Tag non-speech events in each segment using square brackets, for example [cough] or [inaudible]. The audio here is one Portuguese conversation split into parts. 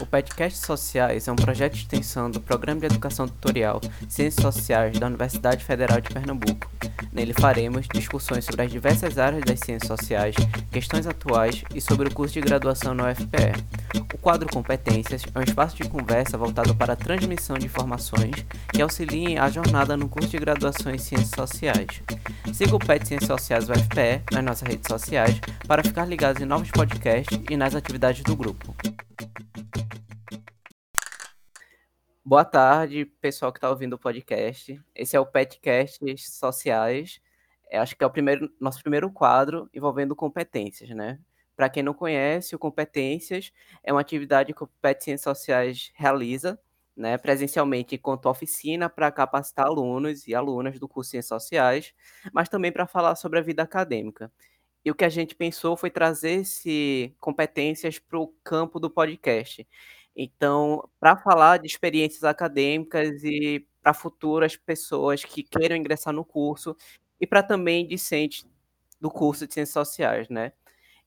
O Petcast Sociais é um projeto de extensão do Programa de Educação Tutorial Ciências Sociais da Universidade Federal de Pernambuco. Nele faremos discussões sobre as diversas áreas das ciências sociais, questões atuais e sobre o curso de graduação na UFPE. O quadro Competências é um espaço de conversa voltado para a transmissão de informações que auxiliem a jornada no curso de graduação em Ciências Sociais. Siga o PET Ciências Sociais UFPE nas nossas redes sociais para ficar ligado em novos podcasts e nas atividades do grupo. Boa tarde, pessoal que está ouvindo o podcast. Esse é o Petcast Sociais. É, acho que é o primeiro, nosso primeiro quadro envolvendo competências, né? Para quem não conhece, o Competências é uma atividade que o PET Ciências Sociais realiza, né, presencialmente enquanto oficina para capacitar alunos e alunas do curso de Ciências Sociais, mas também para falar sobre a vida acadêmica. E o que a gente pensou foi trazer esse competências para o campo do podcast. Então, para falar de experiências acadêmicas e para futuras pessoas que queiram ingressar no curso e para também discentes do curso de Ciências Sociais, né?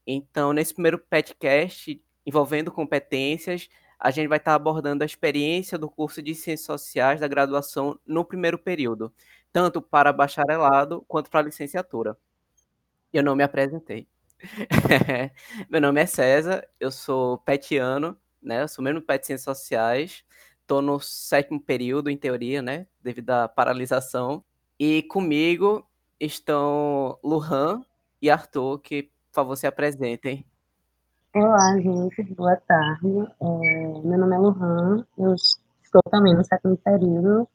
Então, nesse primeiro podcast envolvendo competências, a gente vai estar abordando a experiência do curso de Ciências Sociais da graduação no primeiro período, tanto para bacharelado quanto para licenciatura. Eu não me apresentei. [laughs] Meu nome é César, eu sou petiano, né? Eu sou mesmo PET Ciências Sociais, estou no sétimo período, em teoria, né? Devido à paralisação. E comigo estão Luhan e Arthur, que, por favor, se apresentem. Olá, gente, boa tarde. É, meu nome é Luhan, eu estou também no sétimo período,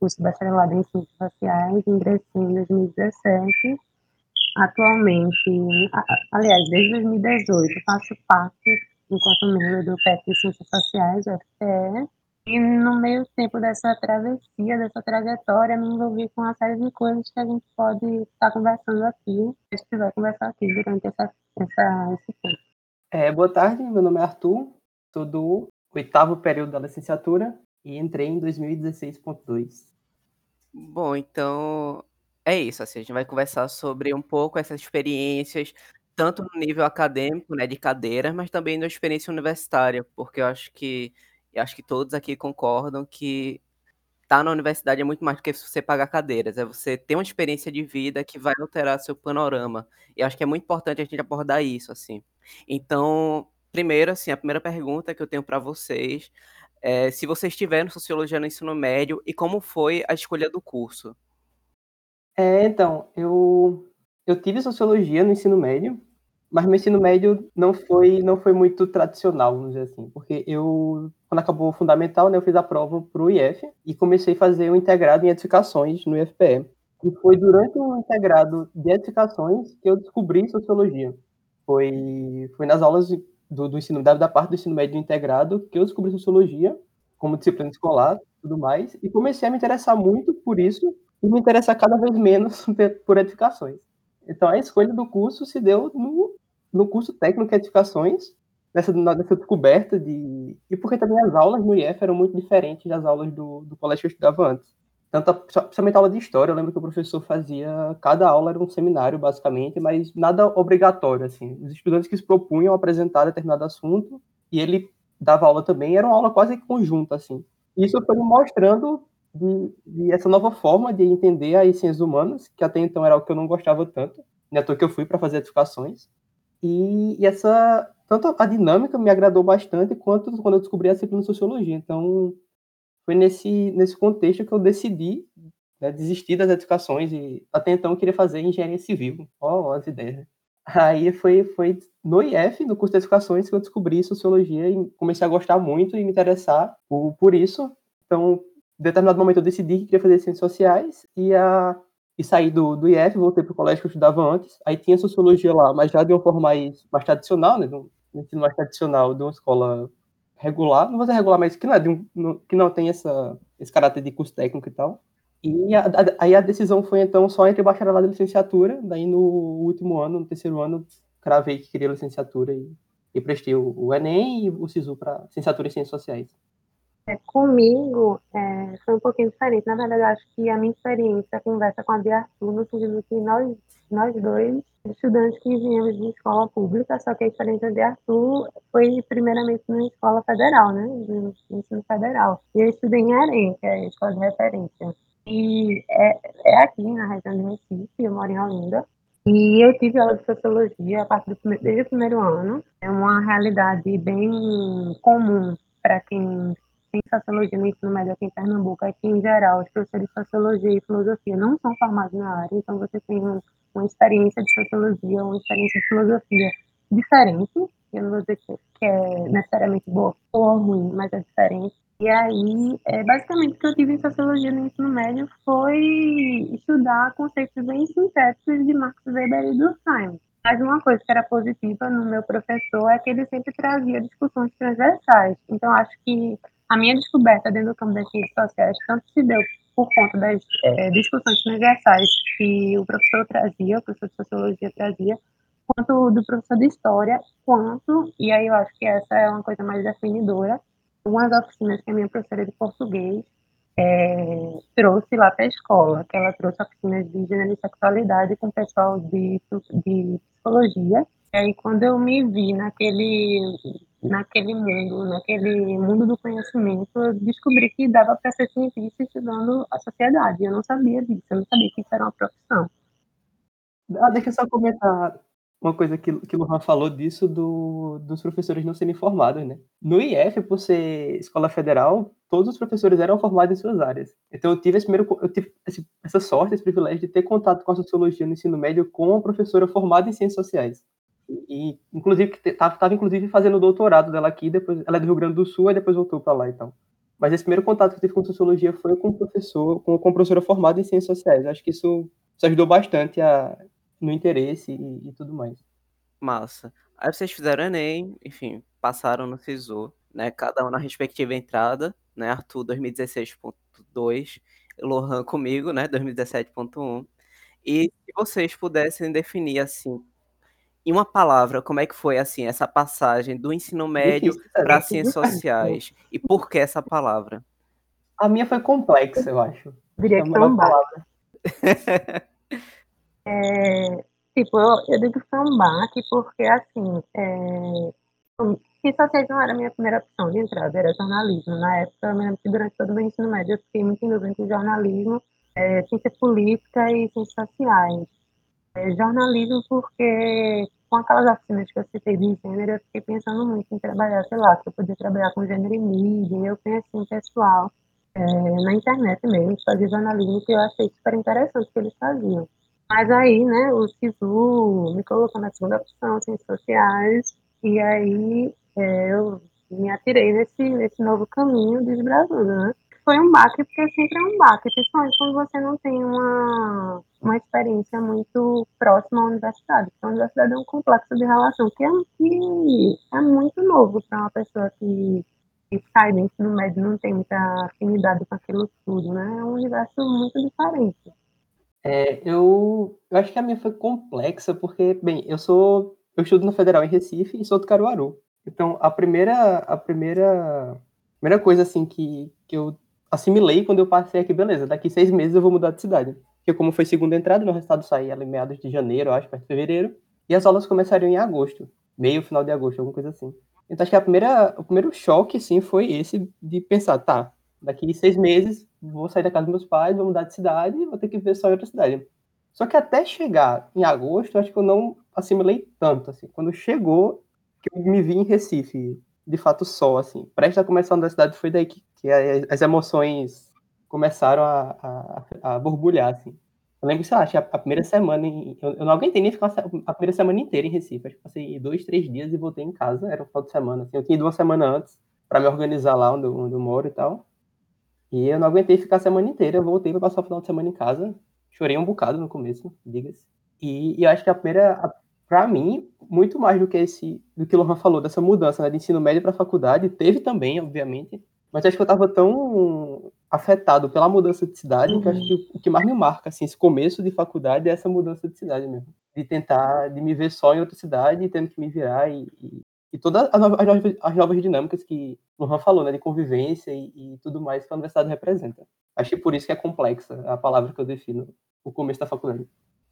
curso bacharelado em Ciências Sociais, ingressei em 2017. Atualmente, aliás, desde 2018, faço parte enquanto membro do PET de Ciências Sociais, UFPE. E no meio tempo dessa travessia, dessa trajetória, me envolvi com uma série de coisas que a gente pode estar conversando aqui, a gente vai conversar aqui durante essa, essa, esse tempo. É, boa tarde, meu nome é Arthur, sou do oitavo período da licenciatura e entrei em 2016.2. Bom, então é isso, assim, a gente vai conversar sobre um pouco essas experiências, tanto no nível acadêmico, né, de cadeiras, mas também na experiência universitária, porque eu acho que eu acho que todos aqui concordam que estar tá na universidade é muito mais do que você pagar cadeiras, é você ter uma experiência de vida que vai alterar seu panorama. E acho que é muito importante a gente abordar isso, assim. Então, primeiro, assim, a primeira pergunta que eu tenho para vocês é se vocês tiveram sociologia no ensino médio e como foi a escolha do curso. É, então, eu eu tive sociologia no ensino médio, mas meu ensino médio não foi não foi muito tradicional, vamos dizer assim, porque eu quando acabou o fundamental, né, eu fiz a prova para o IF e comecei a fazer o um integrado em edificações no IFPE. E foi durante o integrado de edificações que eu descobri sociologia. Foi foi nas aulas do, do ensino da, da parte do ensino médio integrado que eu descobri sociologia como disciplina escolar, tudo mais, e comecei a me interessar muito por isso e me interessar cada vez menos [laughs] por edificações. Então, a escolha do curso se deu no, no curso técnico edificações, nessa, nessa descoberta de. E porque também as aulas no IF eram muito diferentes das aulas do, do colégio que eu estudava antes. Tanto a, principalmente a aula de história, eu lembro que o professor fazia. Cada aula era um seminário, basicamente, mas nada obrigatório. Assim. Os estudantes que se propunham apresentar determinado assunto, e ele dava aula também, era uma aula quase conjunta. Assim. Isso foi mostrando de, de, essa nova forma de entender as ciências humanas, que até então era algo que eu não gostava tanto, né, à toa que eu fui para fazer edificações. E, e, essa, tanto a dinâmica me agradou bastante, quanto quando eu descobri a disciplina de sociologia. Então, foi nesse, nesse contexto que eu decidi né, desistir das edificações e até então eu queria fazer engenharia civil. Ó, oh, as ideias, né? Aí foi, foi no IF, no curso de edificações, que eu descobri sociologia e comecei a gostar muito e me interessar por, por isso. Então, em determinado momento eu decidi que queria fazer ciências sociais e, a, e saí do, do IF, voltei para o colégio que eu estudava antes. Aí tinha sociologia lá, mas já de uma forma mais, mais tradicional, né? Um ensino mais tradicional de uma escola regular, não vou dizer regular, mas que não, é de um, que não tem essa, esse caráter de curso técnico e tal. E a, a, aí a decisão foi então só entre bacharelado e licenciatura. Daí no último ano, no terceiro ano, cravei que queria licenciatura e, e prestei o, o Enem e o SISU para licenciatura em Ciências Sociais. É, comigo é, foi um pouquinho diferente. Na verdade, acho que a minha experiência conversa com a de Arthur, no sentido que nós, nós dois, estudantes que viemos de escola pública, só que a experiência de Arthur foi primeiramente na escola federal, né? De ensino federal. E eu estudei em Arém, que é a escola de referência. E é, é aqui na região de Recife, eu moro em Olinda. E eu tive aula de sociologia a partir do primeiro, desde o primeiro ano. É uma realidade bem comum para quem tem sociologia no ensino médio aqui em Pernambuco é que, em geral, os professores de sociologia e filosofia não são formados na área, então você tem uma experiência de sociologia, uma experiência de filosofia diferente, eu não vou dizer que é necessariamente boa ou ruim, mas é diferente. E aí, é, basicamente, o que eu tive em sociologia no ensino médio foi estudar conceitos bem sintéticos de Max Weber e Durkheim. Mas uma coisa que era positiva no meu professor é que ele sempre trazia discussões transversais. Então, acho que a minha descoberta dentro do campo das ciências sociais tanto se deu por conta das é, discussões transversais que o professor trazia, o professor de sociologia trazia, quanto do professor de história, quanto, e aí eu acho que essa é uma coisa mais definidora, umas oficinas que a minha professora de português é, trouxe lá para a escola, que ela trouxe oficinas de gênero e sexualidade com o pessoal de, de psicologia. E aí, quando eu me vi naquele, naquele mundo, naquele mundo do conhecimento, eu descobri que dava para ser cientista estudando a sociedade. Eu não sabia disso, eu não sabia que isso era uma profissão. Ah, deixa eu só comentar uma coisa que, que o Luan falou disso do, dos professores não serem formados, né? No IF, por ser escola federal, todos os professores eram formados em suas áreas. Então eu tive esse primeiro, eu tive essa sorte, esse privilégio de ter contato com a sociologia no ensino médio com uma professora formada em ciências sociais. E, inclusive, estava inclusive fazendo o doutorado dela aqui, depois ela é do Rio Grande do Sul e depois voltou para lá então. Mas esse primeiro contato que eu tive com sociologia foi com professor, com, com professora formada em ciências sociais. Acho que isso, isso ajudou bastante a, no interesse e, e, tudo mais. Massa. Aí vocês fizeram Enem, enfim, passaram no SISU, né? Cada um na respectiva entrada, né? Arthur 2016.2, Lohan comigo, né? 2017.1. E se vocês pudessem definir assim, em uma palavra, como é que foi assim essa passagem do ensino médio para ciências sociais e por que essa palavra? A minha foi complexa, eu acho. Diria que foi uma palavra. [laughs] é, tipo, eu, eu digo que foi um baque porque assim, é, ciências sociais não era a minha primeira opção de entrada, era jornalismo. Na época, eu me lembro que durante todo o meu ensino médio eu fiquei muito em dúvida entre jornalismo, é, ciência política e ciências sociais é, jornalismo porque com aquelas oficinas que eu citei de gênero, eu fiquei pensando muito em trabalhar, sei lá, se eu podia trabalhar com gênero e mídia, eu conheci um pessoal é, na internet mesmo, fazer jornalismo, que eu achei super interessante o que eles faziam. Mas aí, né, o SISU me colocou na segunda opção, ciências sociais, e aí é, eu me atirei nesse, nesse novo caminho desbravando, né? Foi um baque, porque sempre é um baque, principalmente quando você não tem uma, uma experiência muito próxima à universidade. Porque a universidade é um complexo de relação que é, que é muito novo para uma pessoa que, que sai do ensino médio não tem muita afinidade com aquilo tudo, né? É um universo muito diferente. É, eu, eu acho que a minha foi complexa, porque, bem, eu sou. Eu estudo na Federal em Recife e sou do Caruaru. Então, a primeira, a primeira, primeira coisa assim que, que eu assimilei quando eu passei aqui, beleza, daqui seis meses eu vou mudar de cidade. Porque como foi segunda entrada, meu resultado saía ali meados de janeiro, acho, para fevereiro, e as aulas começariam em agosto, meio, final de agosto, alguma coisa assim. Então acho que a primeira, o primeiro choque, assim, foi esse de pensar, tá, daqui seis meses vou sair da casa dos meus pais, vou mudar de cidade vou ter que viver só em outra cidade. Só que até chegar em agosto, acho que eu não assimilei tanto, assim. Quando chegou, que eu me vi em Recife, de fato só, assim. Prestes a começar a universidade foi daí que, que as emoções começaram a, a, a borbulhar, assim. Eu lembro, sei lá, a, primeira semana, em, eu, eu, não aguentei nem ficar a primeira semana inteira em Recife. Acho que passei dois, três dias e voltei em casa, era um final de semana, assim. Eu tinha ido uma semana antes para me organizar lá onde onde eu moro e tal. E eu não aguentei ficar a semana inteira, eu voltei para passar o final de semana em casa. Chorei um bocado no começo, diga-se. E, e, eu acho que a primeira, para mim, muito mais do que esse, do que o Lohan falou, dessa mudança né, de ensino médio para faculdade, teve também, obviamente, mas acho que eu estava tão afetado pela mudança de cidade, que acho que o que mais me marca, assim, esse começo de faculdade é essa mudança de cidade mesmo. De tentar, de me ver só em outra cidade, tendo que me virar e, e e todas as novas, as novas dinâmicas que o Luan falou, né, de convivência e, e, tudo mais que a universidade representa. Acho que por isso que é complexa a palavra que eu defino o começo da faculdade.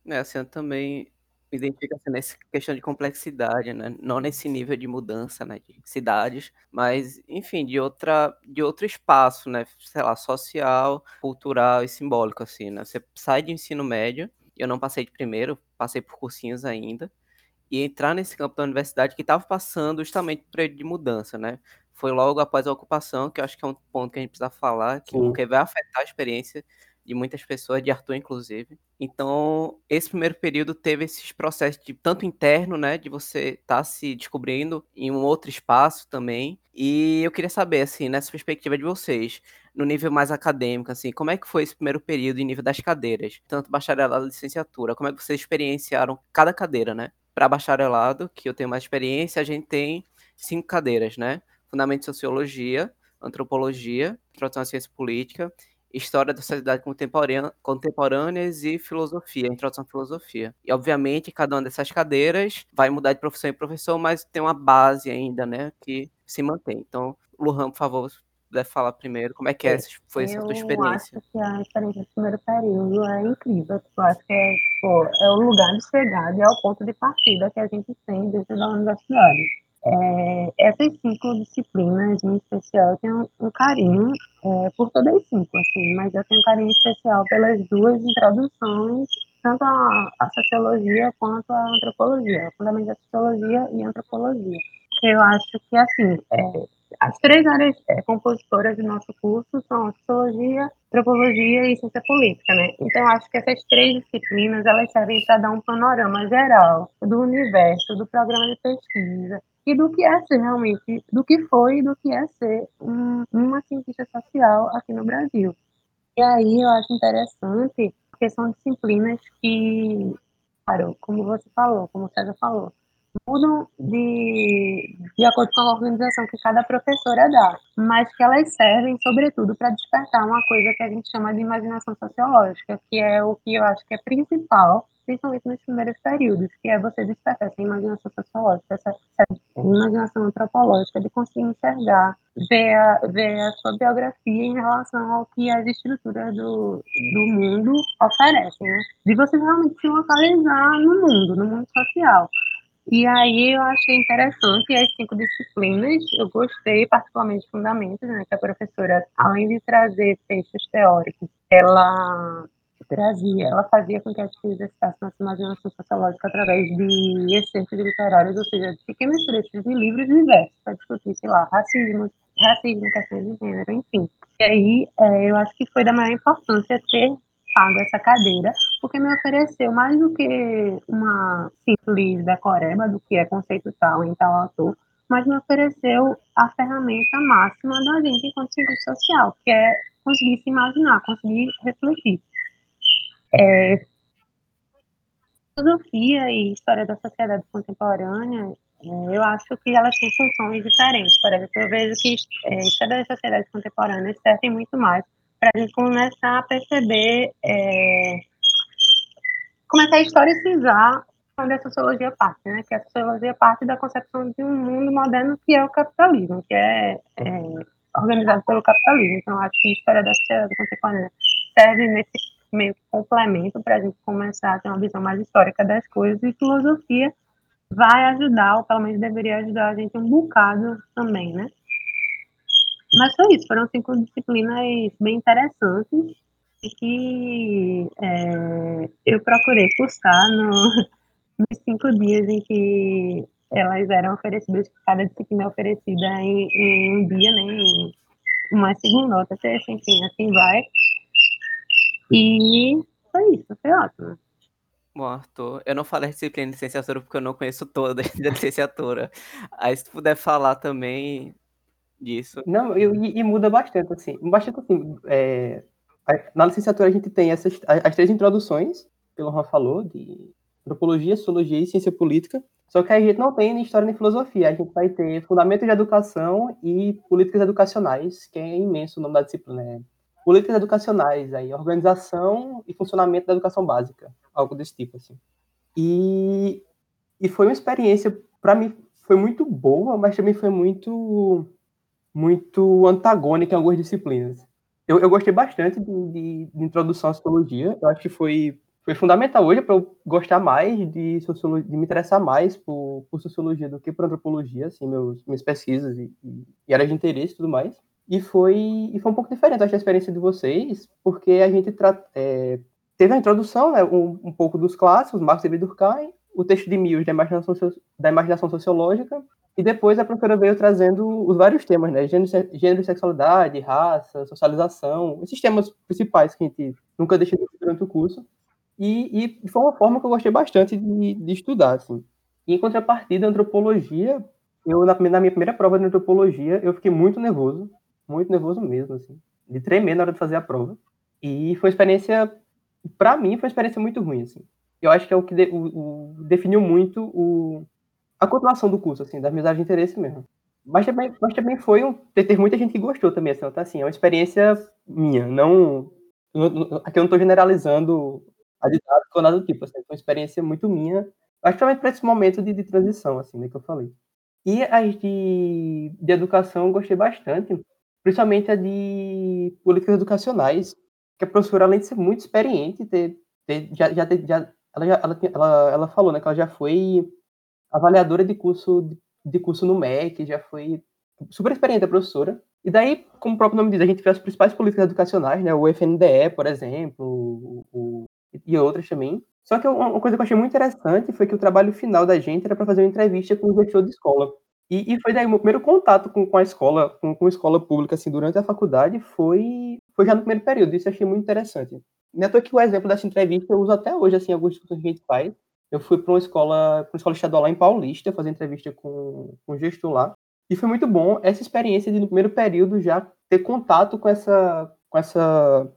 É, assim, eu também assim, nessa questão de complexidade, né? Não nesse nível de mudança, né, de cidades, mas, enfim, de outra, de outro espaço, né? Sei lá, social, cultural e simbólico, assim, né? Você sai de ensino médio, eu não passei de primeiro, passei por cursinhos ainda, e entrar nesse campo da universidade que estava passando justamente por período de mudança, né? Foi logo após a ocupação, que eu acho que é um ponto que a gente precisa falar, que, porque vai afetar a experiência de muitas pessoas, de Arthur inclusive. Então, esse primeiro período teve esses processos de tanto interno, né, de você estar tá se descobrindo em um outro espaço também. E eu queria saber assim, nessa perspectiva de vocês, no nível mais acadêmico, assim, como é que foi esse primeiro período em nível das cadeiras, tanto bacharelado licenciatura? Como é que vocês experienciaram cada cadeira, né? Para bacharelado, que eu tenho mais experiência, a gente tem cinco cadeiras, né? Fundamento de Sociologia, Antropologia, Introdução à Ciência Política, História da Sociedade Contemporânea, Contemporâneas e Filosofia, Introdução à Filosofia. E, obviamente, cada uma dessas cadeiras vai mudar de professor em professor, mas tem uma base ainda, né, que se mantém. Então, Luhan, por favor, deve falar primeiro como é que é, foi essa tua experiência. Eu acho que a experiência do primeiro período é incrível. Eu acho que é, tipo, é o lugar de chegada e é o ponto de partida que a gente tem dentro da universidade. É, essas cinco disciplinas, em especial, eu tenho um carinho é, por todas as cinco, assim, mas eu tenho um carinho especial pelas duas introduções, tanto a, a sociologia quanto a antropologia, fundamentos da sociologia e antropologia. Eu acho que, assim, é, as três áreas é, compositoras do nosso curso são sociologia, antropologia e ciência política, né? Então, acho que essas três disciplinas, elas servem para dar um panorama geral do universo, do programa de pesquisa, e do que é ser realmente, do que foi e do que é ser um, uma cientista social aqui no Brasil. E aí eu acho interessante, porque são disciplinas que, claro, como você falou, como o César falou, mudam de, de acordo com a organização que cada professora dá, mas que elas servem, sobretudo, para despertar uma coisa que a gente chama de imaginação sociológica, que é o que eu acho que é principal principalmente nos primeiros períodos, que é você despertar essa imaginação sociológica, essa, essa imaginação antropológica, de conseguir enxergar, ver a, ver a sua biografia em relação ao que as estruturas do, do mundo oferecem, né? de você realmente se localizar no mundo, no mundo social. E aí eu achei interessante as cinco disciplinas, eu gostei particularmente de fundamentos, né, que a professora, além de trazer textos teóricos, ela trazia, ela fazia com que as pesquisas exercitassem nossa imaginação sociológica através de essências literárias, ou seja, de pequenos trechos de livros diversos, para discutir, sei lá, racismo, racismo, questões de gênero, enfim. E aí é, eu acho que foi da maior importância ter pago essa cadeira, porque me ofereceu mais do que uma simples decoreba do que é conceito tal em tal autor, mas me ofereceu a ferramenta máxima da gente enquanto cientista social, que é conseguir se imaginar, conseguir refletir. É, filosofia e história da sociedade contemporânea, é, eu acho que elas têm funções diferentes. Por exemplo, eu vejo que é, história da sociedade contemporânea serve muito mais para a gente começar a perceber é, começar a historicizar onde a sociologia parte, né? Que a sociologia parte da concepção de um mundo moderno que é o capitalismo, que é, é organizado pelo capitalismo. Então, acho que a história da sociedade contemporânea serve nesse meio complemento para a gente começar a ter uma visão mais histórica das coisas e filosofia vai ajudar, ou pelo menos deveria ajudar a gente um bocado também, né? Mas foi isso, foram cinco disciplinas bem interessantes e que é, eu procurei cursar no, nos cinco dias em que elas eram oferecidas, cada disciplina é oferecida em, em um dia, né? Em uma segunda, outra, terça, enfim, assim vai. E foi isso, foi ótimo. Bom, Arthur, eu não falei disciplina de licenciatura porque eu não conheço toda [laughs] da licenciatura. Aí se puder falar também disso. Não, e, e muda bastante, assim. Bastante assim. É, na licenciatura a gente tem essas, as três introduções, que o Juan falou, de antropologia, sociologia e ciência política. Só que a gente não tem nem história nem filosofia. A gente vai ter fundamento de educação e políticas educacionais, que é imenso o nome da disciplina. Né? políticas educacionais, aí, organização e funcionamento da educação básica, algo desse tipo, assim. E, e foi uma experiência, para mim, foi muito boa, mas também foi muito muito antagônica em algumas disciplinas. Eu, eu gostei bastante de, de, de, introdução à sociologia. Eu acho que foi, foi fundamental hoje para eu gostar mais de sociologia, de me interessar mais por, por sociologia do que por antropologia, assim, meus, minhas pesquisas e, e, e áreas de interesse e tudo mais. E foi, e foi um pouco diferente, acho, a experiência de vocês, porque a gente é, teve a introdução, né, um, um pouco dos clássicos, Marx e Durkheim, o texto de Mills da imaginação, da imaginação sociológica, e depois a professora veio trazendo os vários temas, né? Gênero, gênero sexualidade, raça, socialização, esses temas principais que a gente nunca deixa de durante o curso. E, e, foi uma forma que eu gostei bastante de, de estudar, assim. E em contrapartida, antropologia, eu na, na, minha primeira prova de antropologia, eu fiquei muito nervoso, muito nervoso mesmo, assim, de tremer na hora de fazer a prova. E foi uma experiência, para mim, foi uma experiência muito ruim, assim. Eu acho que é o que de, o, o, definiu muito o, a continuação do curso, assim, das minhas de interesse mesmo. Mas também, mas também foi um. Teve muita gente que gostou também, assim, tá, assim, é uma experiência minha, não. Aqui eu não estou generalizando a didática ou nada do tipo, assim, foi uma experiência muito minha, que para esse momento de, de, transição, assim, né, que eu falei. E as de, de educação eu gostei bastante, principalmente a de políticas educacionais, que a professora, além de ser muito experiente, ter, ter, já, já, já, ela, já ela, ela, ela falou né, que ela já foi avaliadora de curso de curso no MEC, já foi super experiente a professora. E daí, como o próprio nome diz, a gente vê as principais políticas educacionais, né? O FNDE, por exemplo, o, o, e outras também. Só que uma coisa que eu achei muito interessante foi que o trabalho final da gente era para fazer uma entrevista com o gestor de escola. E, e foi daí meu primeiro contato com, com a escola, com, com a escola pública, assim, durante a faculdade, foi, foi já no primeiro período. Isso eu achei muito interessante. Neto é que o exemplo dessa entrevista eu uso até hoje, assim, algumas discussões que a gente faz, eu fui para uma escola, para uma escola estadual lá em Paulista, fazer entrevista com, com o gestor lá. E foi muito bom essa experiência de, no primeiro período, já ter contato com essa, com essa,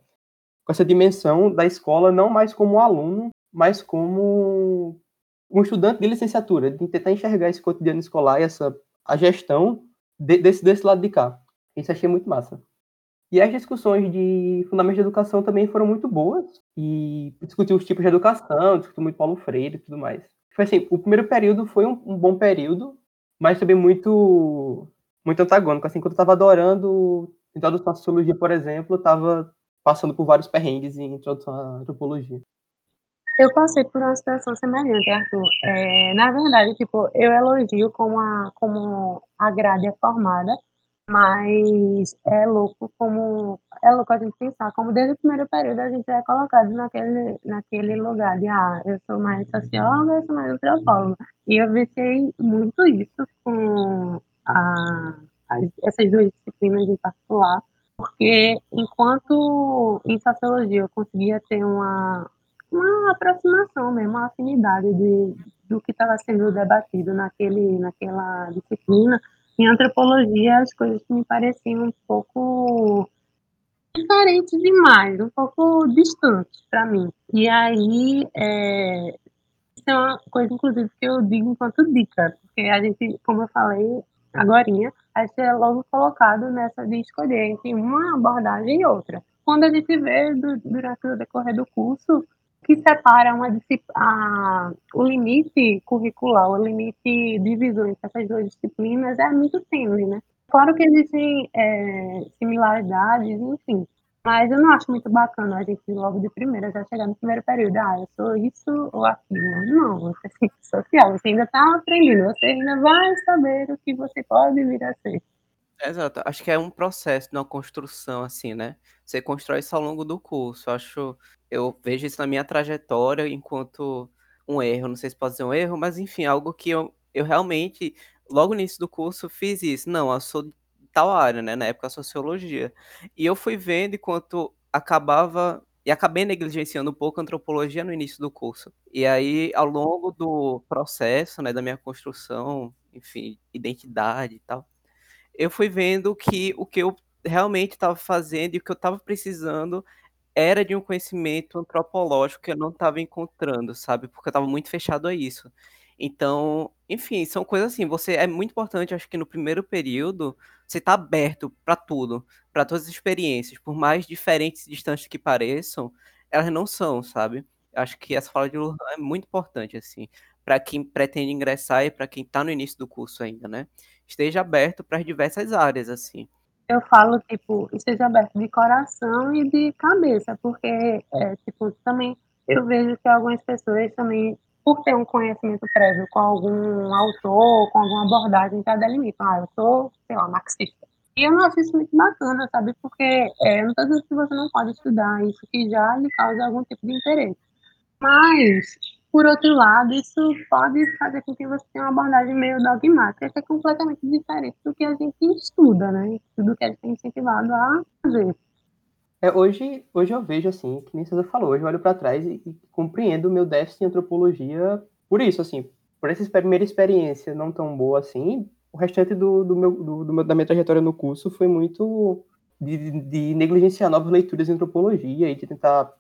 com essa dimensão da escola, não mais como aluno, mas como um estudante de licenciatura, de tentar enxergar esse cotidiano escolar e essa, a gestão de, desse, desse lado de cá. Isso achei muito massa. E as discussões de fundamentos de educação também foram muito boas. E discutiu os tipos de educação, discutiu muito Paulo Freire e tudo mais. Foi assim, o primeiro período foi um, um bom período, mas também muito muito antagônico. Assim, quando eu estava adorando introdução à sociologia, por exemplo, eu estava passando por vários perrengues em introdução à antropologia. Eu passei por uma situação semelhante, Arthur. É, na verdade, tipo, eu elogio como a, como a grade é formada, mas é louco como é louco a gente pensar como desde o primeiro período a gente é colocado naquele, naquele lugar de ah, eu sou mais socióloga, eu sou mais antropóloga. E eu visei muito isso com a, a, essas duas disciplinas em particular, porque enquanto em sociologia eu conseguia ter uma, uma aproximação mesmo, uma afinidade de, do que estava sendo debatido naquele, naquela disciplina, em antropologia as coisas me pareciam um pouco diferentes demais, um pouco distantes para mim. E aí, é, isso é uma coisa, inclusive, que eu digo enquanto dica, porque a gente, como eu falei agora, a gente é logo colocado nessa de escolher entre uma abordagem e outra. Quando a gente vê do, durante o decorrer do curso, que separa uma a, o limite curricular, o limite divisor entre essas duas disciplinas é muito tênue, né? Claro que existem é, similaridades, enfim, mas eu não acho muito bacana a gente logo de primeira já chegar no primeiro período, ah, eu sou isso ou aquilo. Não, você é social, você ainda está aprendendo, você ainda vai saber o que você pode vir a ser. Exato, acho que é um processo, uma construção, assim, né? Você constrói isso ao longo do curso. Acho, eu vejo isso na minha trajetória enquanto um erro. Não sei se pode ser um erro, mas enfim, algo que eu, eu realmente, logo no início do curso, fiz isso. Não, eu sou de tal área, né? Na época, sociologia. E eu fui vendo enquanto acabava e acabei negligenciando um pouco a antropologia no início do curso. E aí, ao longo do processo, né, da minha construção, enfim, identidade e tal, eu fui vendo que o que eu realmente estava fazendo e o que eu estava precisando era de um conhecimento antropológico que eu não estava encontrando, sabe? Porque eu estava muito fechado a isso. Então, enfim, são coisas assim. Você é muito importante, acho que no primeiro período, você está aberto para tudo, para todas as experiências, por mais diferentes e distantes que pareçam, elas não são, sabe? Acho que essa fala de Lohan é muito importante, assim, para quem pretende ingressar e para quem está no início do curso ainda, né? Esteja aberto para as diversas áreas, assim. Eu falo, tipo, esteja aberto de coração e de cabeça, porque, é, tipo, também eu vejo que algumas pessoas também, por ter um conhecimento prévio com algum autor, com alguma abordagem, já delimitam. Ah, eu sou, sei lá, marxista. E eu não acho isso muito bacana, sabe? Porque é, não estou dizendo que você não pode estudar isso que já lhe causa algum tipo de interesse. Mas, por outro lado, isso pode fazer com que você tenha uma abordagem meio dogmática, que é completamente diferente do que a gente estuda, né? Do que a gente é incentivado a fazer. É, hoje, hoje eu vejo assim, que nem você falou, hoje eu olho para trás e, e, compreendo o meu déficit em antropologia por isso, assim, por essa primeira experiência não tão boa assim, o restante do, do meu, do, do da minha trajetória no curso foi muito de, de, negligenciar novas leituras de antropologia e de tentar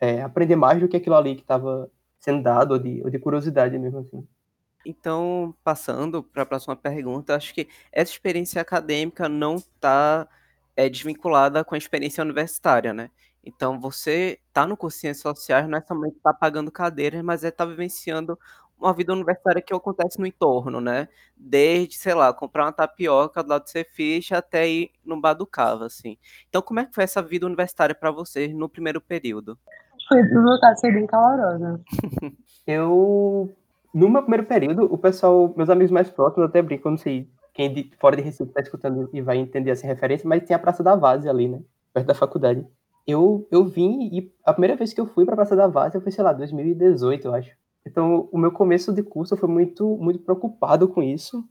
é, aprender mais do que aquilo ali que estava sendo dado, ou de, ou de curiosidade mesmo assim. Então, passando para a próxima pergunta, acho que essa experiência acadêmica não está é, desvinculada com a experiência universitária, né? Então, você está no curso de Ciências Sociais, não é somente estar tá pagando cadeiras, mas é estar tá vivenciando uma vida universitária que acontece no entorno, né? Desde, sei lá, comprar uma tapioca do lado do Cefiche até ir no bar do Cava, assim. Então, como é que foi essa vida universitária para vocês no primeiro período? No meu caso, foi bem calorosa. [laughs] eu, no meu primeiro período, o pessoal, meus amigos mais próximos, até brincam, não sei quem de, fora de Recife está escutando e vai entender essa referência, mas tem a Praça da Vase ali, né? Perto da faculdade. Eu, eu vim e a primeira vez que eu fui para a Praça da Vase foi, sei lá, 2018, eu acho. Então, o meu começo de curso foi muito, muito preocupado com isso.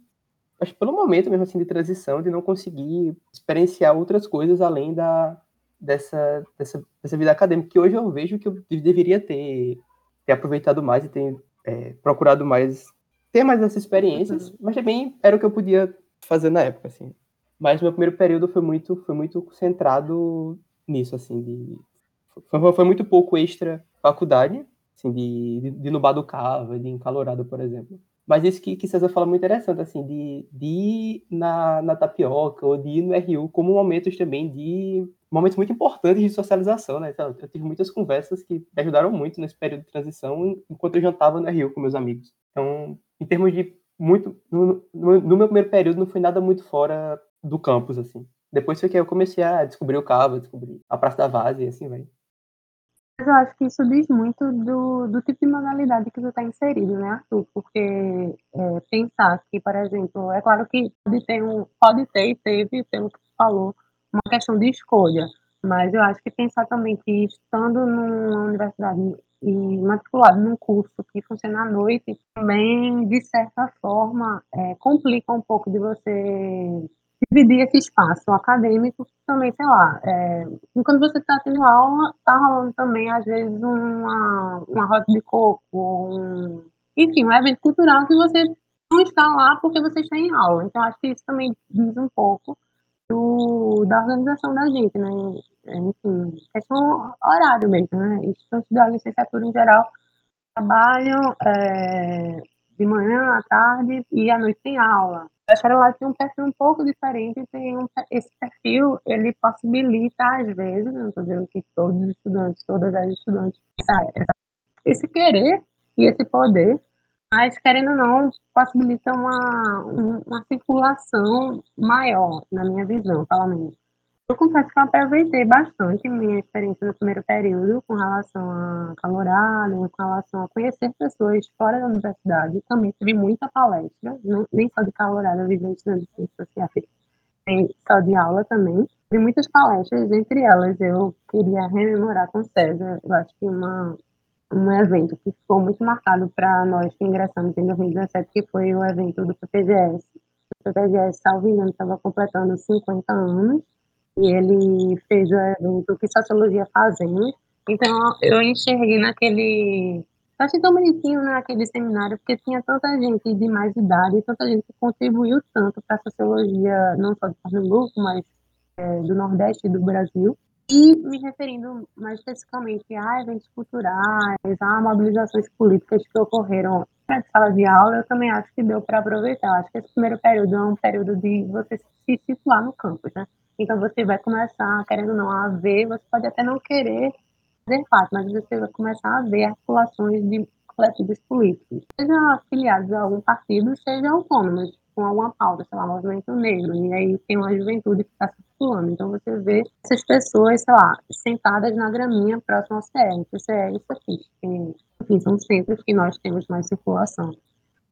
Acho pelo momento mesmo assim de transição, de não conseguir experienciar outras coisas além da, dessa, dessa, dessa vida acadêmica, que hoje eu vejo que eu deveria ter, ter aproveitado mais e ter é, procurado mais, ter mais essas experiências, uhum. mas também era o que eu podia fazer na época, assim. Mas meu primeiro período foi muito, foi muito centrado nisso, assim, de, foi, foi muito pouco extra faculdade, assim, de, de, de no bar do Cava, de encalorado, por exemplo. Mas isso que, que César fala é muito interessante, assim, de, de ir na, na tapioca ou de ir no RU como momentos também de momentos muito importantes de socialização, né? Então, eu tive muitas conversas que me ajudaram muito nesse período de transição enquanto eu jantava no RU com meus amigos. Então, em termos de muito no, no, no meu primeiro período não foi nada muito fora do campus assim. Depois foi que eu comecei a descobrir o Cava, descobrir a Praça da Vase e assim vai. Mas eu acho que isso diz muito do, do tipo de modalidade que você está inserido, né, Arthur? Porque é, pensar que, por exemplo, é claro que pode ter, um, pode ter e teve, pelo que você falou, uma questão de escolha, mas eu acho que pensar também que estando numa universidade e matriculado num curso que funciona à noite, também, de certa forma, é, complica um pouco de você dividir esse espaço acadêmico também, sei lá, é, quando você está tendo aula, está rolando também, às vezes, uma, uma roda de coco, um, enfim, um evento cultural que você não está lá porque você está em aula. Então, acho que isso também diz um pouco do, da organização da gente, né? Enfim, questão horário mesmo, né? Estudantes da licenciatura em geral trabalham é, de manhã à tarde e à noite tem aula. A escola tem um perfil um pouco diferente, tem um, esse perfil, ele possibilita, às vezes, não estou dizendo que todos os estudantes, todas as estudantes, esse querer e esse poder, mas, querendo ou não, possibilita uma, uma circulação maior, na minha visão, pelo menos. Eu confesso que eu aproveitei bastante minha experiência no primeiro período com relação a calorado, com relação a conhecer pessoas fora da universidade. Também tive muita palestra, não, nem só de calorado, estudando de ciências sociais, nem só de aula também. Tive muitas palestras, entre elas eu queria rememorar com César, eu acho que uma, um evento que ficou muito marcado para nós que ingressamos em 2017, que foi o evento do PPGS. O PPGS, salvo engano, estava completando 50 anos, e ele fez o evento que Sociologia Fazendo. Então, eu enxerguei naquele. Eu achei tão bonitinho naquele né, seminário, porque tinha tanta gente de mais idade, tanta gente que contribuiu tanto para a sociologia, não só de Pernambuco, mas é, do Nordeste e do Brasil. E me referindo mais especificamente a eventos culturais, a mobilizações políticas que ocorreram na sala de aula, eu também acho que deu para aproveitar. Acho que esse primeiro período é um período de você se situar no campus, né? Então você vai começar, querendo ou não, a ver, você pode até não querer fazer parte, mas você vai começar a ver articulações de coletivos políticos, sejam afiliados a algum partido, sejam autônomos, com alguma pauta, sei lá, movimento negro, e aí tem uma juventude que está circulando. Então você vê essas pessoas, sei lá, sentadas na graminha próximo ao CR. O CR é isso aqui, enfim, são centros que nós temos mais circulação.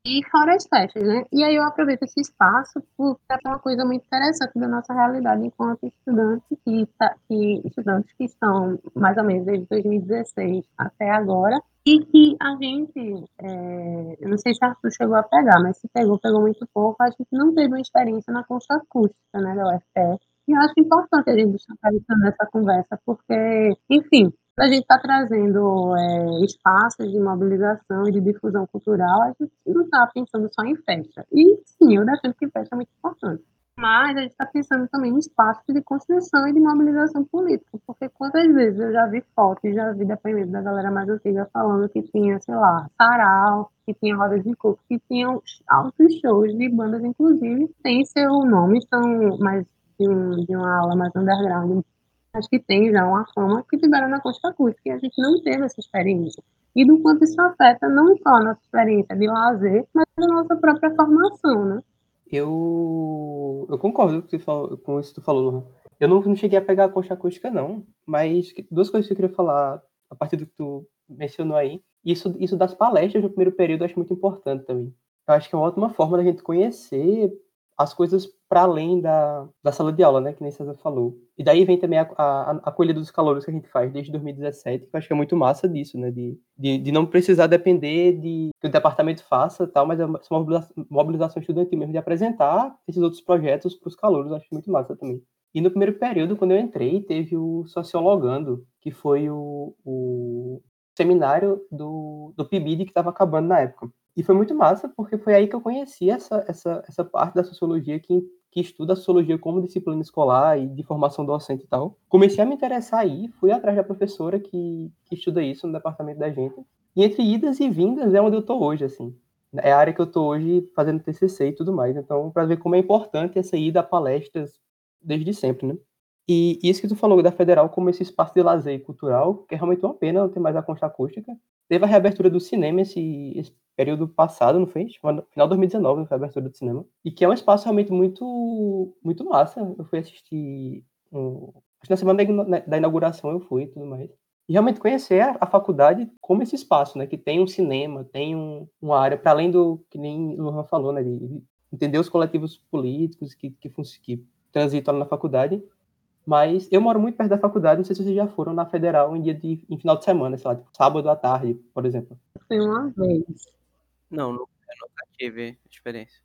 E fora as festas, né? E aí eu aproveito esse espaço para uma coisa muito interessante da nossa realidade enquanto estudantes que, tá, que, estudantes que estão mais ou menos desde 2016 até agora e que a gente, é, eu não sei se Arthur chegou a pegar, mas se pegou, pegou muito pouco, a gente não teve uma experiência na concha acústica, né, da UFPE. E eu acho importante a gente estar nessa conversa, porque, enfim, a gente está trazendo é, espaços de mobilização e de difusão cultural, a gente não está pensando só em festa. E sim, eu defendo que festa é muito importante. Mas a gente está pensando também em espaços de construção e de mobilização política, porque quantas vezes eu já vi fotos, já vi depoimento da galera mais antiga falando que tinha, sei lá, sarau, que tinha rodas de coco, que tinham altos shows de bandas, inclusive, sem seu nome, são mais de, um, de uma aula mais underground, acho que tem já uma fama que tiveram na Costa Acústica e a gente não teve essa experiência. E do quanto isso afeta não só a nossa experiência de lazer, mas a nossa própria formação, né? Eu, eu concordo com isso que tu falou, Luan. Eu não, não cheguei a pegar a concha acústica, não, mas duas coisas que eu queria falar a partir do que tu mencionou aí. Isso, isso das palestras no primeiro período eu acho muito importante também. Eu acho que é uma ótima forma da gente conhecer as coisas para além da, da sala de aula, né? Que nem César falou. E daí vem também a, a, a acolhida dos calouros que a gente faz desde 2017, que eu acho que é muito massa disso, né? De, de, de não precisar depender de que o departamento faça tal, mas é uma mobilização, mobilização estudantil mesmo, de apresentar esses outros projetos para os calouros, acho muito massa também. E no primeiro período, quando eu entrei, teve o Sociologando, que foi o, o seminário do, do PIBID que estava acabando na época. E foi muito massa, porque foi aí que eu conheci essa, essa, essa parte da sociologia que, que estuda sociologia como disciplina escolar e de formação docente e tal. Comecei a me interessar aí, fui atrás da professora que, que estuda isso no departamento da gente. E entre idas e vindas é onde eu estou hoje, assim. É a área que eu estou hoje fazendo TCC e tudo mais. Então, para ver como é importante essa ida a palestras desde sempre, né? E isso que tu falou da Federal como esse espaço de lazer cultural, que é realmente uma pena não ter mais a concha acústica. Teve a reabertura do cinema esse, esse período passado, não foi? Final de 2019 foi a abertura do cinema. E que é um espaço realmente muito, muito massa. Eu fui assistir. Um, acho que na semana da inauguração eu fui e tudo mais. E realmente conhecer a, a, faculdade como esse espaço, né? Que tem um cinema, tem um, uma área, para além do que nem o Luan falou, né? De entender os coletivos políticos que, que, que transitam na faculdade. Mas eu moro muito perto da faculdade, não sei se vocês já foram na Federal em dia de em final de semana, sei lá, tipo, sábado à tarde, por exemplo. Foi uma vez. Não, eu nunca tive experiência.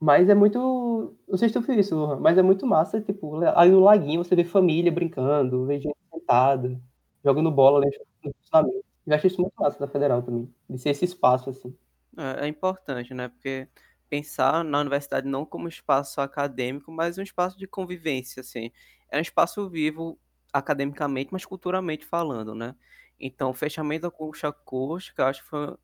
Mas é muito. Não sei se tu fez isso, mas é muito massa, tipo, ali no laguinho você vê família brincando, vê gente sentada, jogando bola dentro do funcionamento. Eu acho isso muito massa da Federal também, de ser esse espaço, assim. É, é importante, né? Porque pensar na universidade não como espaço acadêmico, mas um espaço de convivência, assim. É um espaço vivo academicamente, mas culturalmente falando, né? Então, o fechamento da concha acústica, acho que foi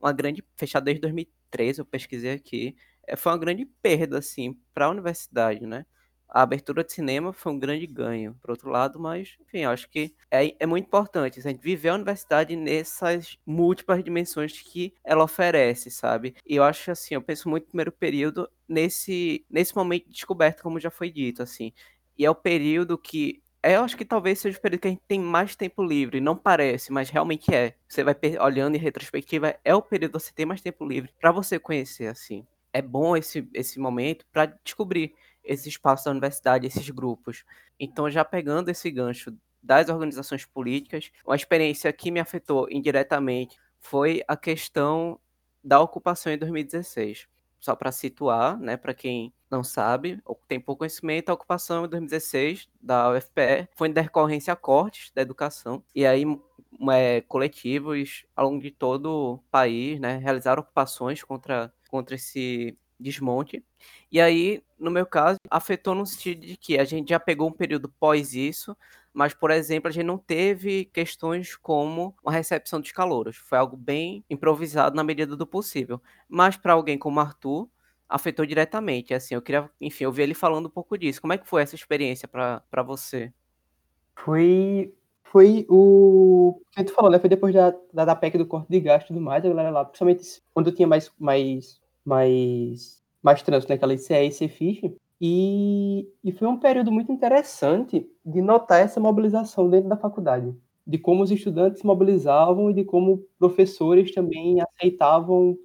uma grande. Fechado desde 2013, eu pesquisei aqui. É, foi uma grande perda, assim, para a universidade, né? A abertura de cinema foi um grande ganho, por outro lado, mas, enfim, acho que é, é muito importante a gente viver a universidade nessas múltiplas dimensões que ela oferece, sabe? E eu acho assim, eu penso muito no primeiro período nesse, nesse momento de descoberta, como já foi dito, assim. E é o período que eu acho que talvez seja o período que a gente tem mais tempo livre. Não parece, mas realmente é. Você vai olhando em retrospectiva, é o período que você tem mais tempo livre para você conhecer, assim. É bom esse, esse momento para descobrir esse espaço da universidade, esses grupos. Então, já pegando esse gancho das organizações políticas, uma experiência que me afetou indiretamente foi a questão da ocupação em 2016 só para situar, né, para quem não sabe, ou tem pouco conhecimento, a ocupação em 2016 da UFPE foi em decorrência a cortes da educação, e aí é, coletivos ao longo de todo o país né, realizaram ocupações contra, contra esse desmonte. E aí, no meu caso, afetou no sentido de que a gente já pegou um período pós isso, mas, por exemplo, a gente não teve questões como uma recepção dos calouros. Foi algo bem improvisado na medida do possível. Mas para alguém como Arthur, afetou diretamente. Assim, eu queria, enfim, ouvir ele falando um pouco disso. Como é que foi essa experiência para você? Foi foi o que tu falou, né? Foi depois da, da, da PEC do corte de gasto e tudo mais, a galera lá, principalmente quando tinha mais, mais, mais, mais trânsito, né? Aquela ICE e CFIF. E, e foi um período muito interessante de notar essa mobilização dentro da faculdade, de como os estudantes se mobilizavam e de como professores também aceitavam,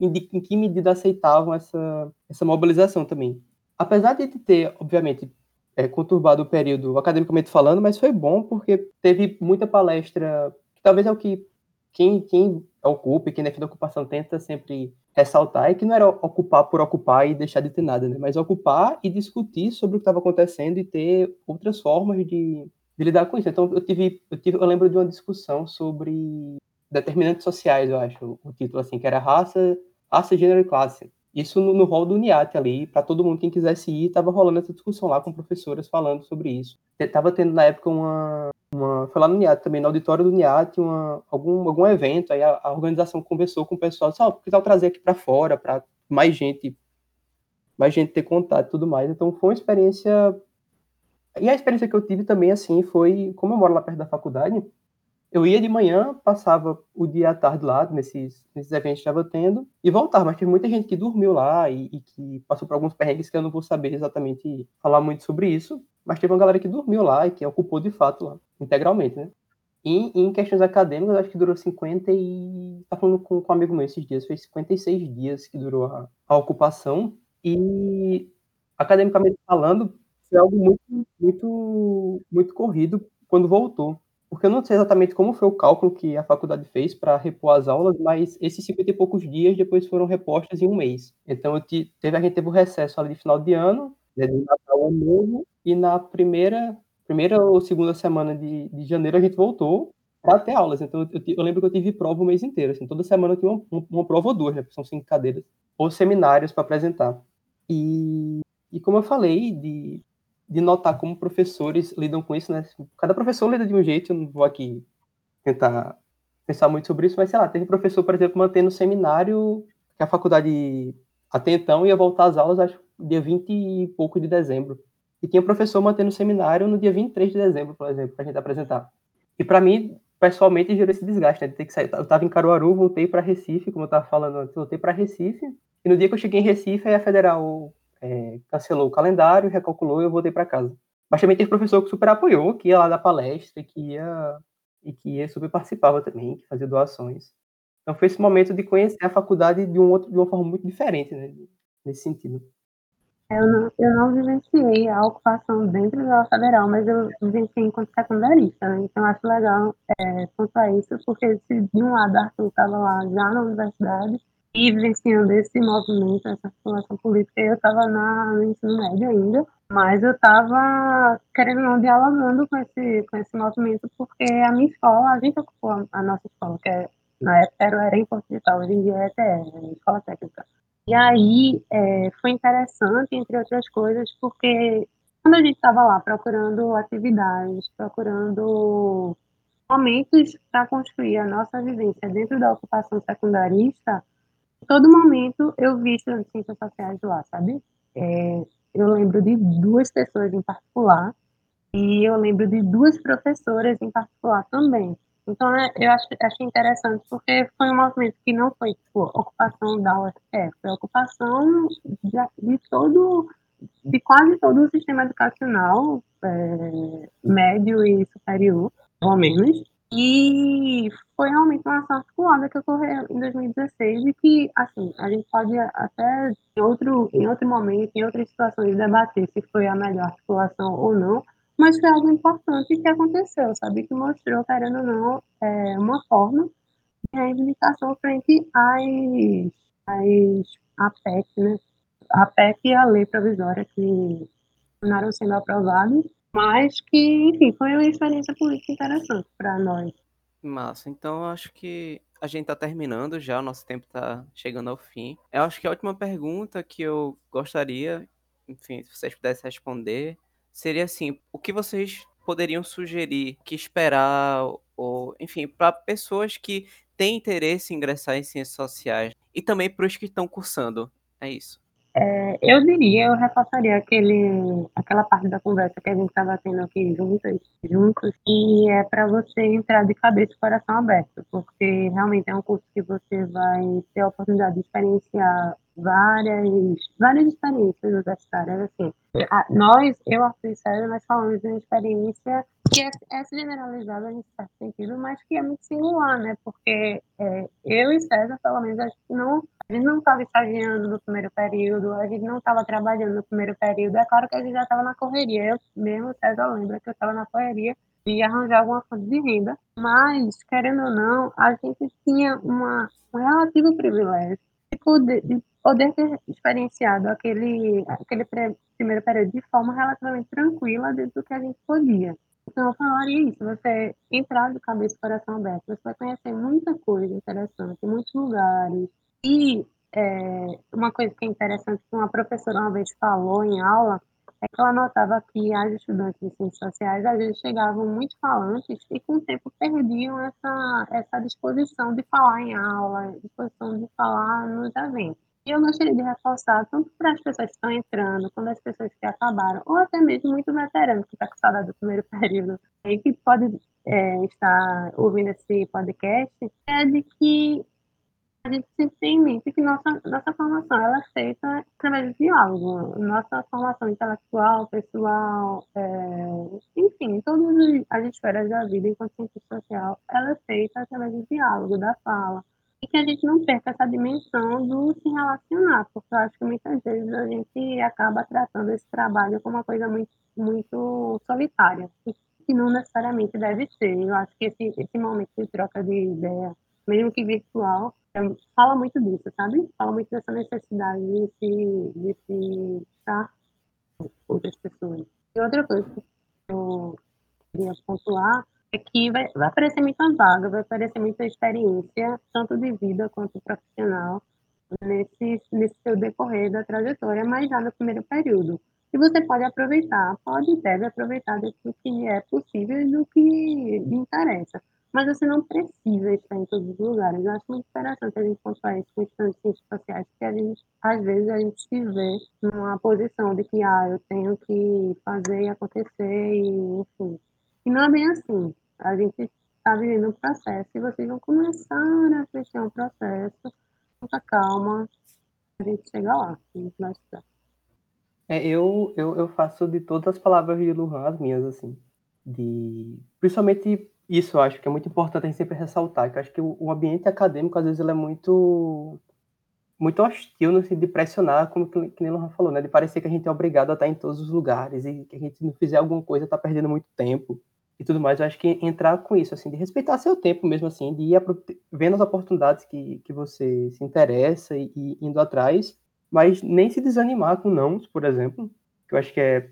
em, de, em que medida aceitavam essa, essa mobilização também. Apesar de ter, obviamente, é, conturbado o período academicamente falando, mas foi bom porque teve muita palestra, que talvez é o que quem, quem ocupa e quem defende a ocupação tenta sempre ressaltar, é que não era ocupar por ocupar e deixar de ter nada, né? mas ocupar e discutir sobre o que estava acontecendo e ter outras formas de, de, lidar com isso. Então, eu tive, eu tive, eu lembro de uma discussão sobre determinantes sociais, eu acho, o título assim, que era raça, raça, gênero e classe. Isso no, no hall do UNIAT ali, para todo mundo, quem quisesse ir, estava rolando essa discussão lá com professoras falando sobre isso. Tava tendo na época uma, uma foi lá no UNIAT também, no auditório do UNIAT, uma, algum, algum evento, aí a, a organização conversou com o pessoal, disse, oh, tal trazer aqui para fora, para mais gente, mais gente ter contato e tudo mais. Então foi uma experiência... E a experiência que eu tive também, assim, foi, como eu moro lá perto da faculdade, eu ia de manhã, passava o dia à tarde lá, nesses, nesses eventos que estava tendo, e voltava. Mas teve muita gente que dormiu lá e, e, que passou por alguns perrengues que eu não vou saber exatamente falar muito sobre isso. Mas teve uma galera que dormiu lá e que ocupou de fato lá, integralmente, né? E em questões acadêmicas, acho que durou 50 e. Tá falando com, com um amigo meu esses dias, foi 56 dias que durou a, a ocupação. E academicamente falando, foi algo muito, muito, muito corrido quando voltou porque eu não sei exatamente como foi o cálculo que a faculdade fez para repor as aulas, mas esses 50 e poucos dias depois foram repostos em um mês. Então, te, teve, a gente teve o recesso ali de final de ano, né, de Natal ao Novo, e na primeira, primeira ou segunda semana de, de janeiro a gente voltou para ter aulas. Então, eu, eu, lembro que eu tive prova o mês inteiro. Assim, toda semana eu tinha uma, uma prova ou duas, né, são cinco cadeiras, ou seminários para apresentar. E, e como eu falei, de, de notar como professores lidam com isso, né? Cada professor lida de um jeito, eu não vou aqui tentar pensar muito sobre isso, mas sei lá, teve professor, por exemplo, mantendo seminário que a faculdade até então ia voltar às aulas, acho, dia 20 e pouco de dezembro. E tinha professor mantendo seminário no dia 23 de dezembro, por exemplo, para a gente apresentar. E para mim, pessoalmente, gerou esse desgaste, né, de ter que sair. Eu estava em Caruaru, voltei para Recife, como eu estava falando voltei para Recife, e no dia que eu cheguei em Recife, a Federal é, cancelou o calendário, recalculou e eu voltei para casa. Mas também teve professor que super apoiou, que ia lá dar palestra, que ia e que ia super participava também, que fazia doações. Então foi esse momento de conhecer a faculdade de um outro, de uma forma muito diferente, né, nesse sentido. Eu não, eu não vivenciei a ocupação dentro da federal, mas eu vivenciei enquanto secundarista, né? Então acho legal é, pontuar isso, porque se de um lado Arthur estava lá já na universidade, e vivenciando esse movimento, essa situação política, eu estava no ensino médio ainda, mas eu estava, querendo não, dialogando com esse, com esse movimento, porque a minha escola, a gente ocupou a nossa escola, que é, na época era em Portugal, hoje em dia é ETE, né, Escola Técnica. E aí é, foi interessante, entre outras coisas, porque quando a gente estava lá procurando atividades, procurando momentos para construir a nossa vivência dentro da ocupação secundarista, todo momento eu vi as ciências sociais lá, sabe? É, eu lembro de duas pessoas em particular e eu lembro de duas professoras em particular também. Então, é, eu acho, achei interessante porque foi um movimento que não foi tipo, ocupação da UFPE, foi ocupação de, de todo, de quase todo o sistema educacional, é, médio e superior, pelo menos. E foi realmente uma ação articulada que ocorreu em 2016 e que, assim, a gente pode até em outro, em outro momento, em outras situações, debater se foi a melhor articulação ou não, mas foi algo importante que aconteceu, sabe? Que mostrou, querendo ou não, é, uma forma de reivindicação frente às, às a PEC, né? A PEC e a lei provisória que tornaram sendo aprovadas mas que, enfim, foi uma experiência política interessante para nós. Massa, então acho que a gente está terminando já, o nosso tempo está chegando ao fim. Eu acho que a última pergunta que eu gostaria, enfim, se vocês pudessem responder, seria assim: o que vocês poderiam sugerir, que esperar, ou, enfim, para pessoas que têm interesse em ingressar em ciências sociais e também para os que estão cursando? É isso. É, eu diria, eu reforçaria aquele, aquela parte da conversa que a gente estava tendo aqui juntas, juntos, e é para você entrar de cabeça e coração aberto, porque realmente é um curso que você vai ter a oportunidade de experienciar várias, várias experiências universitárias, assim. Nós, eu, e César, nós falamos de uma experiência que é, é generalizada em certo sentido, mas que é muito singular, né? Porque é, eu e César, pelo menos, a gente não a gente não estava estagiando no primeiro período, a gente não estava trabalhando no primeiro período. É claro que a gente já estava na correria. Eu mesmo, César, lembra que eu estava na correria de arranjar alguma fonte de renda. Mas, querendo ou não, a gente tinha uma, um relativo privilégio de poder, de poder ter experienciado aquele, aquele primeiro período de forma relativamente tranquila dentro do que a gente podia. Então, eu falaria isso, você entrar de cabeça e coração aberto, você vai conhecer muita coisa interessante, muitos lugares, e é, uma coisa que é interessante, que uma professora uma vez falou em aula, é que ela notava que as estudantes de ciências sociais, às vezes, chegavam muito falantes e, com o tempo, perdiam essa, essa disposição de falar em aula, disposição de falar nos eventos. E eu gostaria de reforçar, tanto para as pessoas que estão entrando, quanto as pessoas que acabaram, ou até mesmo muito veteranos que está com saudade do primeiro [laughs] período, e que pode é, estar ouvindo esse podcast, é de que a gente sempre tem em mente que nossa, nossa formação ela é feita através do diálogo. Nossa formação intelectual, pessoal, é, enfim, todas as esferas da vida enquanto cientista social, ela é feita através do diálogo, da fala. Que a gente não perca essa dimensão do se relacionar, porque eu acho que muitas vezes a gente acaba tratando esse trabalho como uma coisa muito, muito solitária, que não necessariamente deve ser. Eu acho que esse, esse momento de troca de ideia, mesmo que virtual, fala muito disso, sabe? Fala muito dessa necessidade de se, de se estar com outras pessoas. E outra coisa que eu queria pontuar é que vai, vai aparecer muita vaga, vai aparecer muita experiência, tanto de vida quanto profissional, nesse, nesse seu decorrer da trajetória, mas já no primeiro período. E você pode aproveitar, pode e deve aproveitar do que é possível e do que lhe interessa mas você não precisa estar em todos os lugares. Eu acho muito interessante a gente pontuar isso com ciências sociais, porque a gente, às vezes a gente se vê numa posição de que, ah, eu tenho que fazer acontecer e, enfim. E não é bem assim. A gente está vivendo um processo e vocês vão começar a crescer um processo, muita calma, a gente chega lá, estudar. É, eu, eu, eu faço de todas as palavras de Luhan as minhas, assim. De, principalmente isso eu acho que é muito importante a gente sempre ressaltar, que eu acho que o, ambiente acadêmico, às vezes, ele é muito muito hostil no sentido de pressionar, como que, que o falou, né? De parecer que a gente é obrigado a estar em todos os lugares e que a gente não fizer alguma coisa está perdendo muito tempo e tudo mais. Eu acho que entrar com isso, assim, de respeitar seu tempo mesmo, assim, de ir vendo as oportunidades que, que você se interessa e, e indo atrás, mas nem se desanimar com não, por exemplo, que eu acho que é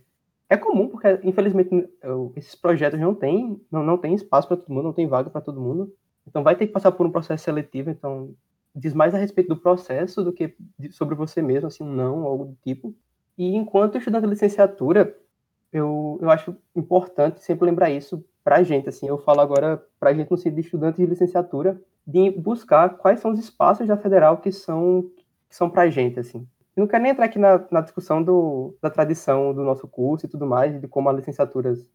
é comum, porque infelizmente esses projetos não têm não, não tem espaço para todo mundo, não tem vaga para todo mundo. Então vai ter que passar por um processo seletivo, então diz mais a respeito do processo do que sobre você mesmo, assim, não, algo do tipo. E enquanto estudante de licenciatura, eu, eu acho importante sempre lembrar isso para a gente, assim, eu falo agora para a gente no sentido de estudante de licenciatura, de buscar quais são os espaços da federal que são, que são para a gente, assim. Não quero nem entrar aqui na, na discussão do, da tradição do nosso curso e tudo mais, de como as licenciaturas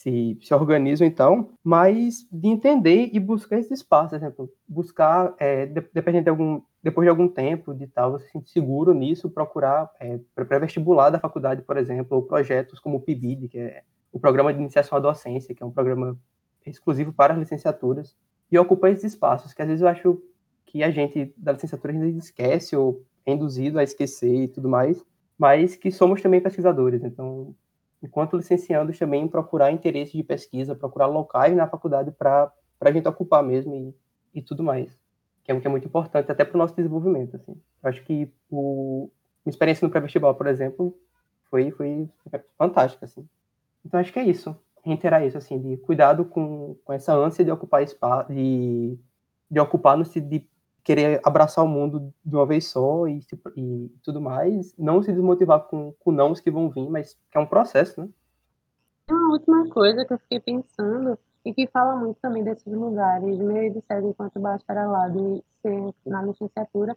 se, se organizam, então, mas de entender e buscar esse espaço, por exemplo, buscar, é, dependendo de algum, depois de algum tempo de tal, você se sente seguro nisso, procurar é, pré-vestibular da faculdade, por exemplo, ou projetos como o PIBID, que é o Programa de Iniciação à Docência, que é um programa exclusivo para as licenciaturas, e ocupa esses espaços, que às vezes eu acho que a gente da licenciatura esquece ou é induzido a esquecer e tudo mais, mas que somos também pesquisadores. Então, enquanto licenciados, também procurar interesse de pesquisa, procurar locais na faculdade para a gente ocupar mesmo e, e tudo mais, que é, que é muito importante até para o nosso desenvolvimento. Assim. Eu acho que o, minha experiência no pré-vestibular, por exemplo, foi, foi fantástica. Assim. Então, acho que é isso. Reiterar isso, assim, de cuidado com, com essa ânsia de ocupar espaço, de, de ocupar no de querer abraçar o mundo de uma vez só e, e tudo mais, não se desmotivar com, com nãos que vão vir, mas é um processo, né? Uma última coisa que eu fiquei pensando, e que fala muito também desses lugares, meio de ser enquanto bacharelado e ser na licenciatura,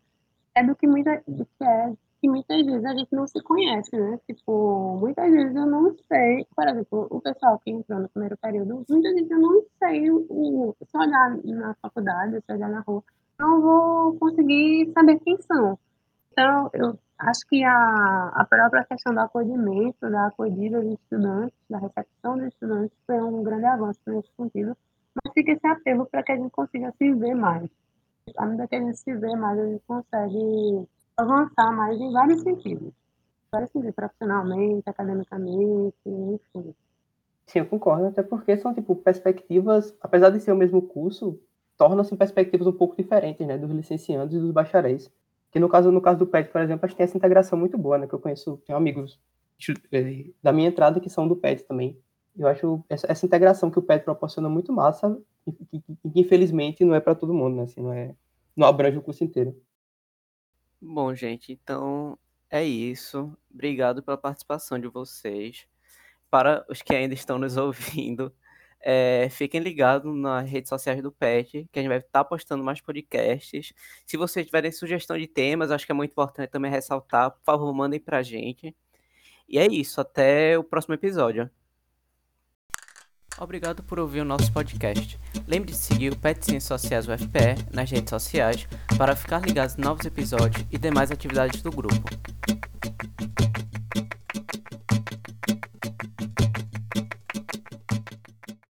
é do que, muita, do que é que muitas vezes a gente não se conhece, né? Tipo, muitas vezes eu não sei, por exemplo, o pessoal que entrou no primeiro período, muitas vezes eu não sei, o, se olhar na faculdade, se olhar na rua, não vou conseguir saber quem são. Então, eu acho que a, a própria questão do acolhimento, da acolhida dos estudantes, da recepção dos estudantes, foi um grande avanço nesse sentido, mas fica esse apelo para que a gente consiga se ver mais. À medida que a gente se vê mais, a gente consegue avançar mais em vários sentidos. Vários sentidos, profissionalmente, academicamente, enfim. Sim, eu concordo, até porque são, tipo, perspectivas, apesar de ser o mesmo curso, tornam-se perspectivas um pouco diferentes, né, dos licenciandos e dos bacharéis. Que no caso, no caso do PET, por exemplo, a gente tem essa integração muito boa, né, que eu conheço, tenho amigos da minha entrada que são do PET também. Eu acho essa, essa integração que o PET proporciona muito massa e que, infelizmente não é para todo mundo, né, assim, não é não abrange o curso inteiro. Bom, gente, então é isso. Obrigado pela participação de vocês. Para os que ainda estão nos [laughs] ouvindo, é, fiquem ligados nas redes sociais do PET, que a gente vai estar postando mais podcasts. Se vocês tiverem sugestão de temas, acho que é muito importante também ressaltar. Por favor, mandem para a gente. E é isso. Até o próximo episódio. Obrigado por ouvir o nosso podcast. Lembre de seguir o Pet Ciências Sociais UFPE nas redes sociais para ficar ligado em novos episódios e demais atividades do grupo.